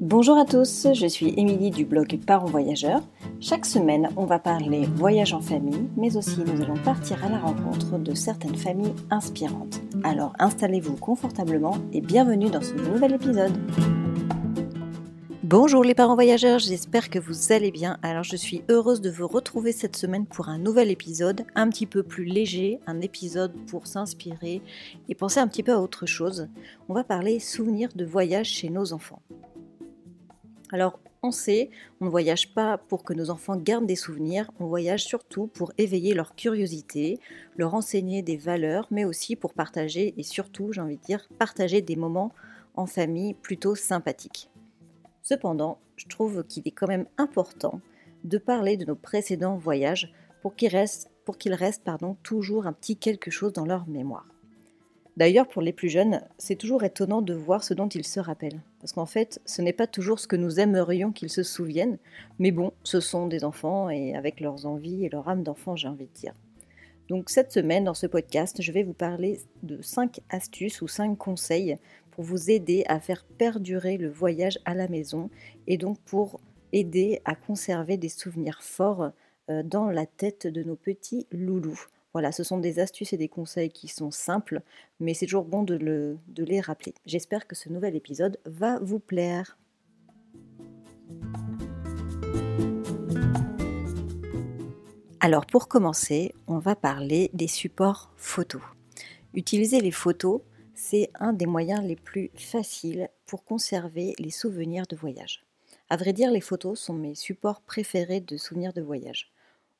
Bonjour à tous, je suis Émilie du blog Parents Voyageurs. Chaque semaine, on va parler voyage en famille, mais aussi nous allons partir à la rencontre de certaines familles inspirantes. Alors installez-vous confortablement et bienvenue dans ce nouvel épisode. Bonjour les parents voyageurs, j'espère que vous allez bien. Alors je suis heureuse de vous retrouver cette semaine pour un nouvel épisode, un petit peu plus léger, un épisode pour s'inspirer et penser un petit peu à autre chose. On va parler souvenirs de voyage chez nos enfants. Alors on sait, on ne voyage pas pour que nos enfants gardent des souvenirs, on voyage surtout pour éveiller leur curiosité, leur enseigner des valeurs, mais aussi pour partager et surtout, j'ai envie de dire, partager des moments en famille plutôt sympathiques. Cependant, je trouve qu'il est quand même important de parler de nos précédents voyages pour qu'ils restent, toujours un petit quelque chose dans leur mémoire. D'ailleurs, pour les plus jeunes, c'est toujours étonnant de voir ce dont ils se rappellent. Parce qu'en fait, ce n'est pas toujours ce que nous aimerions qu'ils se souviennent, mais bon, ce sont des enfants et avec leurs envies et leur âme d'enfant, j'ai envie de dire. Donc cette semaine, dans ce podcast, je vais vous parler de 5 astuces ou 5 conseils pour vous aider à faire perdurer le voyage à la maison et donc pour aider à conserver des souvenirs forts euh, dans la tête de nos petits loulous. Voilà, ce sont des astuces et des conseils qui sont simples, mais c'est toujours bon de, les rappeler. J'espère que ce nouvel épisode va vous plaire. Alors pour commencer, on va parler des supports photos. Utiliser les photos c'est un des moyens les plus faciles pour conserver les souvenirs de voyage. À vrai dire, les photos sont mes supports préférés de souvenirs de voyage.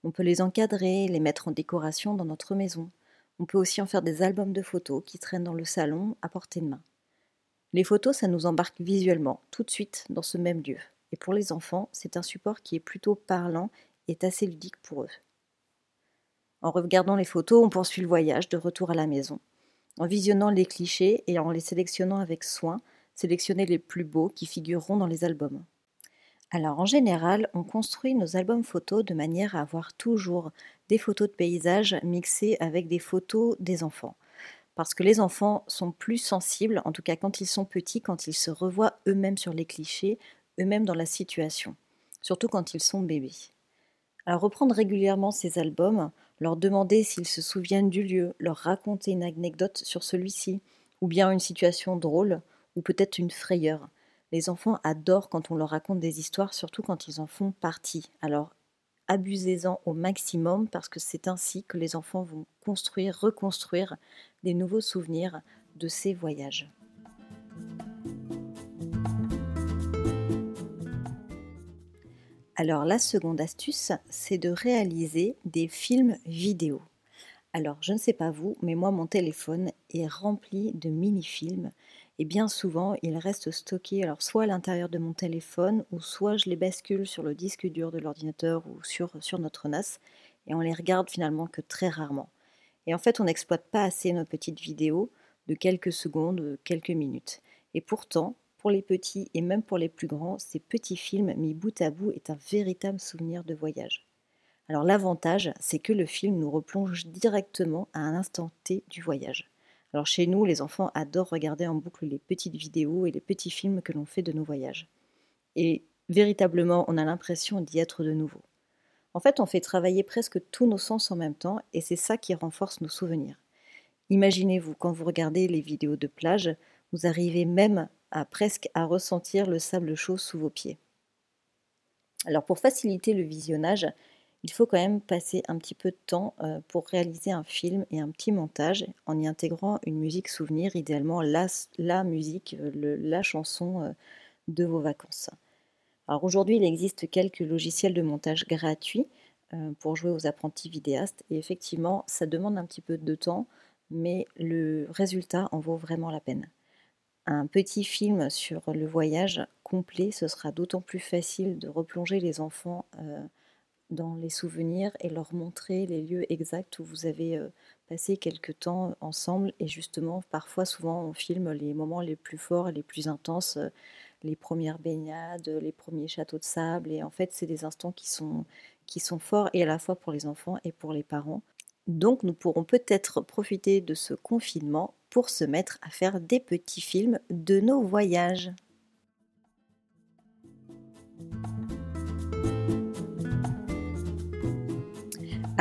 On peut les encadrer, les mettre en décoration dans notre maison. On peut aussi en faire des albums de photos qui traînent dans le salon à portée de main. Les photos, ça nous embarque visuellement, tout de suite, dans ce même lieu. Et pour les enfants, c'est un support qui est plutôt parlant et assez ludique pour eux. En regardant les photos, on poursuit le voyage de retour à la maison en visionnant les clichés et en les sélectionnant avec soin, sélectionner les plus beaux qui figureront dans les albums. Alors en général, on construit nos albums photos de manière à avoir toujours des photos de paysages mixées avec des photos des enfants. Parce que les enfants sont plus sensibles, en tout cas quand ils sont petits, quand ils se revoient eux-mêmes sur les clichés, eux-mêmes dans la situation, surtout quand ils sont bébés. Alors reprendre régulièrement ces albums, leur demander s'ils se souviennent du lieu, leur raconter une anecdote sur celui-ci, ou bien une situation drôle, ou peut-être une frayeur. Les enfants adorent quand on leur raconte des histoires, surtout quand ils en font partie. Alors abusez-en au maximum parce que c'est ainsi que les enfants vont construire, reconstruire des nouveaux souvenirs de ces voyages. Alors la seconde astuce, c'est de réaliser des films vidéo. Alors je ne sais pas vous, mais moi mon téléphone est rempli de mini-films et bien souvent ils restent stockés alors soit à l'intérieur de mon téléphone ou soit je les bascule sur le disque dur de l'ordinateur ou sur, sur notre NAS et on les regarde finalement que très rarement. Et en fait on n'exploite pas assez nos petites vidéos de quelques secondes, quelques minutes. Et pourtant, pour les petits et même pour les plus grands, ces petits films mis bout à bout est un véritable souvenir de voyage. Alors l'avantage, c'est que le film nous replonge directement à un instant T du voyage. Alors chez nous, les enfants adorent regarder en boucle les petites vidéos et les petits films que l'on fait de nos voyages. Et véritablement, on a l'impression d'y être de nouveau. En fait, on fait travailler presque tous nos sens en même temps et c'est ça qui renforce nos souvenirs. Imaginez-vous, quand vous regardez les vidéos de plage, vous arrivez même à presque à ressentir le sable chaud sous vos pieds. Alors pour faciliter le visionnage, il faut quand même passer un petit peu de temps euh, pour réaliser un film et un petit montage en y intégrant une musique souvenir, idéalement la, musique, euh, la chanson euh, de vos vacances. Alors aujourd'hui, il existe quelques logiciels de montage gratuits pour jouer aux apprentis vidéastes et effectivement, ça demande un petit peu de temps, mais le résultat en vaut vraiment la peine un petit film sur le voyage complet, ce sera d'autant plus facile de replonger les enfants dans les souvenirs et leur montrer les lieux exacts où vous avez euh, passé quelque temps ensemble. Et justement, parfois, souvent, on filme les moments les plus forts et les plus intenses, euh, les premières baignades, les premiers châteaux de sable. Et en fait, c'est des instants qui sont, qui sont forts et à la fois pour les enfants et pour les parents. Donc nous pourrons peut-être profiter de ce confinement pour se mettre à faire des petits films de nos voyages.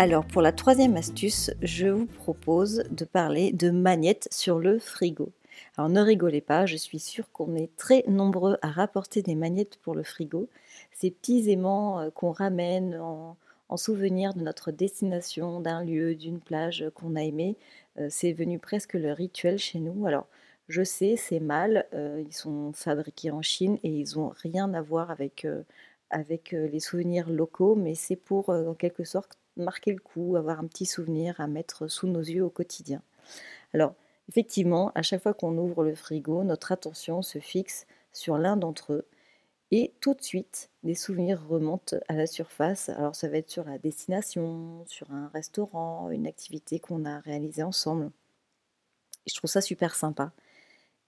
Alors pour la troisième astuce, je vous propose de parler de magnettes sur le frigo. Alors ne rigolez pas, je suis sûre qu'on est très nombreux à rapporter des magnettes pour le frigo. Ces petits aimants euh, qu'on ramène en, souvenir de notre destination, d'un lieu, d'une plage qu'on a aimé, euh, c'est venu presque le rituel chez nous. Alors je sais, c'est mal, euh, ils sont fabriqués en Chine et ils n'ont rien à voir avec, avec les souvenirs locaux, mais c'est pour en quelque sorte marquer le coup, avoir un petit souvenir à mettre sous nos yeux au quotidien. Alors, effectivement, à chaque fois qu'on ouvre le frigo, notre attention se fixe sur l'un d'entre eux et tout de suite, des souvenirs remontent à la surface. Alors, ça va être sur la destination, sur un restaurant, une activité qu'on a réalisée ensemble. Et je trouve ça super sympa.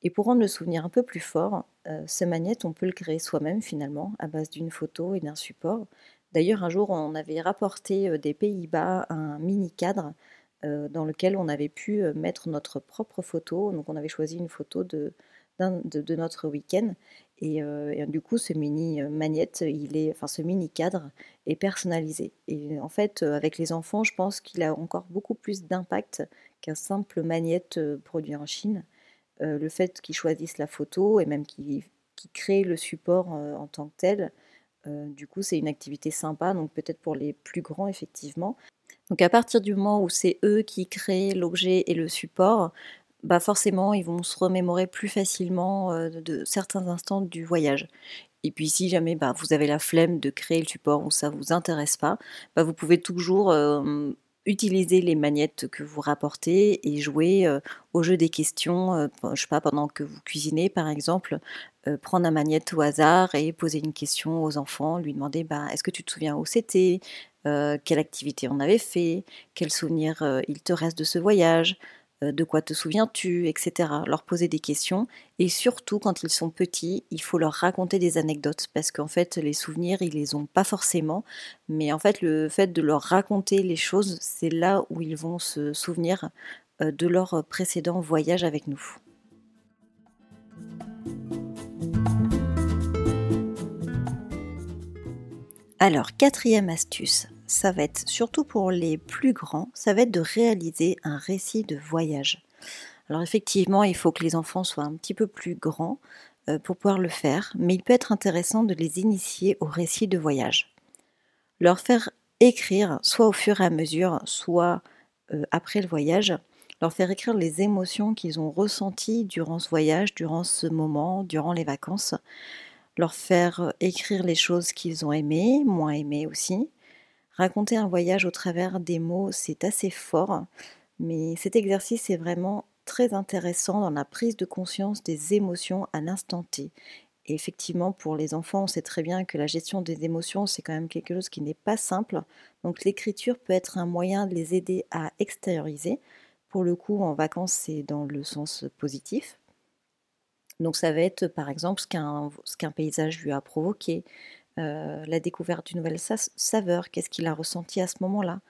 Et pour rendre le souvenir un peu plus fort, euh, ce magnète, on peut le créer soi-même finalement, à base d'une photo et d'un support. D'ailleurs, un jour, on avait rapporté des Pays-Bas un mini cadre dans lequel on avait pu mettre notre propre photo. Donc, on avait choisi une photo de, de, notre week-end. Et, du coup, ce mini magnète, il est, enfin, ce mini cadre est personnalisé. Et en fait, avec les enfants, je pense qu'il a encore beaucoup plus d'impact qu'un simple magnète produit en Chine. le fait qu'ils choisissent la photo et même qu'ils créent le support en tant que tel, euh, du coup, c'est une activité sympa, donc peut-être pour les plus grands, effectivement. Donc à partir du moment où c'est eux qui créent l'objet et le support, bah forcément, ils vont se remémorer plus facilement euh, de certains instants du voyage. Et puis si jamais bah, vous avez la flemme de créer le support ou ça ne vous intéresse pas, bah, vous pouvez toujours euh, utiliser les magnettes que vous rapportez et jouer au jeu des questions, je sais pas, pendant que vous cuisinez par exemple, prendre un magnette au hasard et poser une question aux enfants, lui demander bah, est-ce que tu te souviens où c'était, quelle activité on avait fait, quel souvenir il te reste de ce voyage, euh, de quoi te souviens-tu, etc. Leur poser des questions. Et surtout, quand ils sont petits, il faut leur raconter des anecdotes. Parce qu'en fait, les souvenirs, ils les ont pas forcément. Mais en fait, le fait de leur raconter les choses, c'est là où ils vont se souvenir euh, de leur précédent voyage avec nous. Alors, quatrième astuce, ça va être surtout pour les plus grands, ça va être de réaliser un récit de voyage. Alors effectivement, il faut que les enfants soient un petit peu plus grands euh, pour pouvoir le faire, mais il peut être intéressant de les initier au récit de voyage. Leur faire écrire, soit au fur et à mesure, soit euh, après le voyage, leur faire écrire les émotions qu'ils ont ressenties durant ce voyage, durant ce moment, durant les vacances, leur faire écrire les choses qu'ils ont aimées, moins aimées aussi, Raconter un voyage au travers des mots, c'est assez fort, mais cet exercice est vraiment très intéressant dans la prise de conscience des émotions à l'instant T. Et effectivement, pour les enfants, on sait très bien que la gestion des émotions, c'est quand même quelque chose qui n'est pas simple. Donc l'écriture peut être un moyen de les aider à extérioriser. Pour le coup, en vacances, c'est dans le sens positif. Donc ça va être par exemple ce qu'un paysage lui a provoqué, euh, la découverte d'une nouvelle saveur, qu'est-ce qu'il a ressenti à ce moment-là.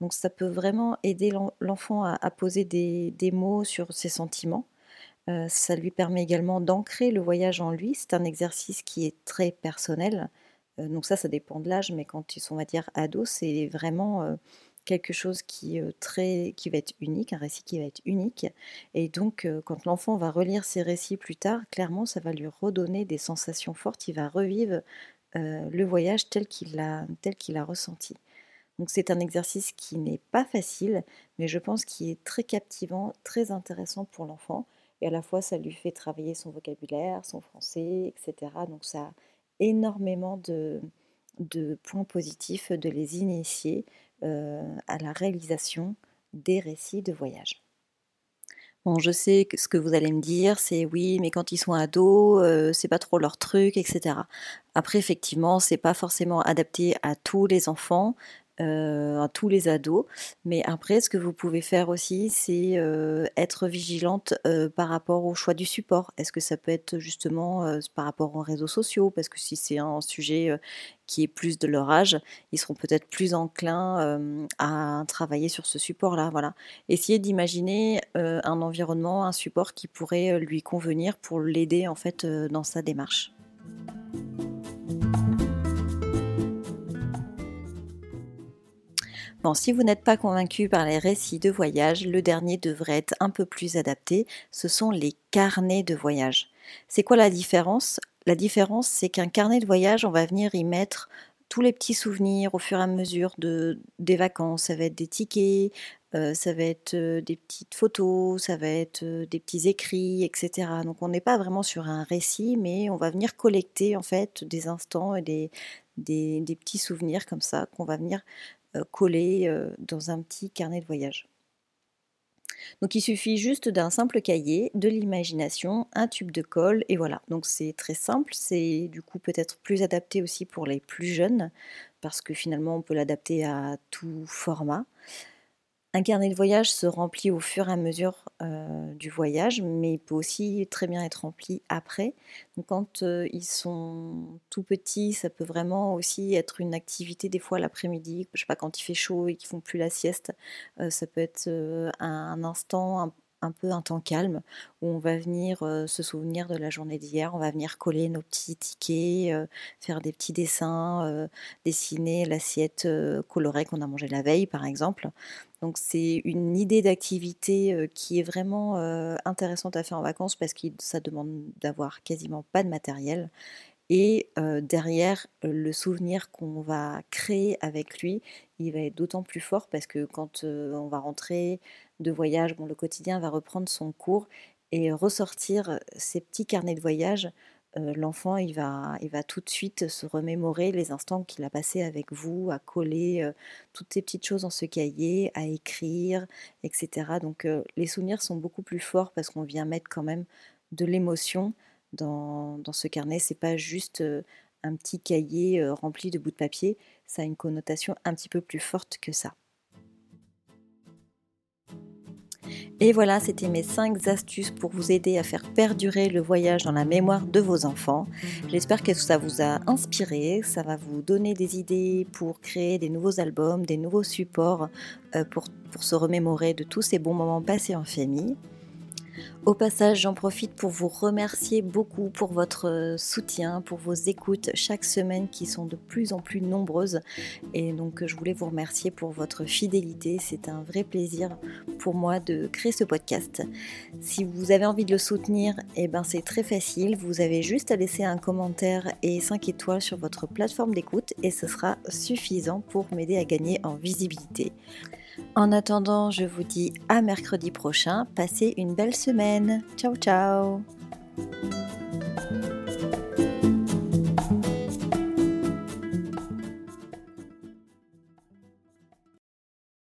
Donc ça peut vraiment aider l'enfant à, poser des, mots sur ses sentiments. Euh, ça lui permet également d'ancrer le voyage en lui. C'est un exercice qui est très personnel. Euh, donc ça, ça dépend de l'âge, mais quand ils sont, on va dire, ados, c'est vraiment quelque chose qui, très, qui va être unique, un récit qui va être unique. Et donc, quand l'enfant va relire ses récits plus tard, clairement, ça va lui redonner des sensations fortes. Il va revivre euh, le voyage tel qu'il l'a ressenti. C'est un exercice qui n'est pas facile, mais je pense qu'il est très captivant, très intéressant pour l'enfant. Et à la fois, ça lui fait travailler son vocabulaire, son français, etc. Donc ça a énormément de, de points positifs de les initier euh, à la réalisation des récits de voyage. Je sais que ce que vous allez me dire, c'est oui, mais quand ils sont ados, euh, c'est pas trop leur truc, etc. Après, effectivement, c'est pas forcément adapté à tous les enfants. Euh, à tous les ados. Mais après, ce que vous pouvez faire aussi, c'est euh, être vigilante euh, par rapport au choix du support. Est-ce que ça peut être justement par rapport aux réseaux sociaux? Parce que si c'est un sujet qui est plus de leur âge, ils seront peut-être plus enclins à travailler sur ce support-là. Voilà. Essayez d'imaginer un environnement, un support qui pourrait lui convenir pour l'aider en fait dans sa démarche. Si vous n'êtes pas convaincu par les récits de voyage, le dernier devrait être un peu plus adapté. Ce sont les carnets de voyage. C'est quoi la différence? La différence, c'est qu'un carnet de voyage, on va venir y mettre tous les petits souvenirs au fur et à mesure de, des vacances. Ça va être des tickets, euh, ça va être euh, des petites photos, ça va être euh, des petits écrits, etc. Donc on n'est pas vraiment sur un récit, mais on va venir collecter en fait des instants et des petits souvenirs comme ça qu'on va venir coller dans un petit carnet de voyage. Donc il suffit juste d'un simple cahier, de l'imagination, un tube de colle et voilà. Donc c'est très simple, c'est du coup peut-être plus adapté aussi pour les plus jeunes parce que finalement on peut l'adapter à tout format. Un carnet de voyage se remplit au fur et à mesure euh, du voyage, mais il peut aussi très bien être rempli après. Quand euh, ils sont tout petits, ça peut vraiment aussi être une activité des fois l'après-midi. Je sais pas quand il fait chaud et qu'ils font plus la sieste, euh, ça peut être un, instant, un, un peu un temps calme où on va venir euh, se souvenir de la journée d'hier, on va venir coller nos petits tickets, euh, faire des petits dessins, euh, dessiner l'assiette colorée qu'on a mangée la veille par exemple. Donc c'est une idée d'activité qui est vraiment intéressante à faire en vacances parce que ça demande d'avoir quasiment pas de matériel. Et derrière, le souvenir qu'on va créer avec lui, il va être d'autant plus fort parce que quand on va rentrer de voyage, bon, le quotidien va reprendre son cours et ressortir ces petits carnets de voyage. L'enfant, il va, il va tout de suite se remémorer les instants qu'il a passés avec vous, à coller toutes ces petites choses dans ce cahier, à écrire, etc. Donc les souvenirs sont beaucoup plus forts parce qu'on vient mettre quand même de l'émotion dans, dans, ce carnet. C'est pas juste un petit cahier rempli de bouts de papier. Ça a une connotation un petit peu plus forte que ça. Et voilà, c'était mes 5 astuces pour vous aider à faire perdurer le voyage dans la mémoire de vos enfants. J'espère que ça vous a inspiré, ça va vous donner des idées pour créer des nouveaux albums, des nouveaux supports pour, pour se remémorer de tous ces bons moments passés en famille. Au passage, j'en profite pour vous remercier beaucoup pour votre euh, soutien, pour vos écoutes chaque semaine qui sont de plus en plus nombreuses. Et donc, je voulais vous remercier pour votre fidélité. C'est un vrai plaisir pour moi de créer ce podcast. Si vous avez envie de le soutenir, eh ben, c'est très facile. Vous avez juste à laisser un commentaire et 5 étoiles sur votre plateforme d'écoute et ce sera suffisant pour m'aider à gagner en visibilité. En attendant, je vous dis à mercredi prochain. Passez une belle semaine. Ciao ciao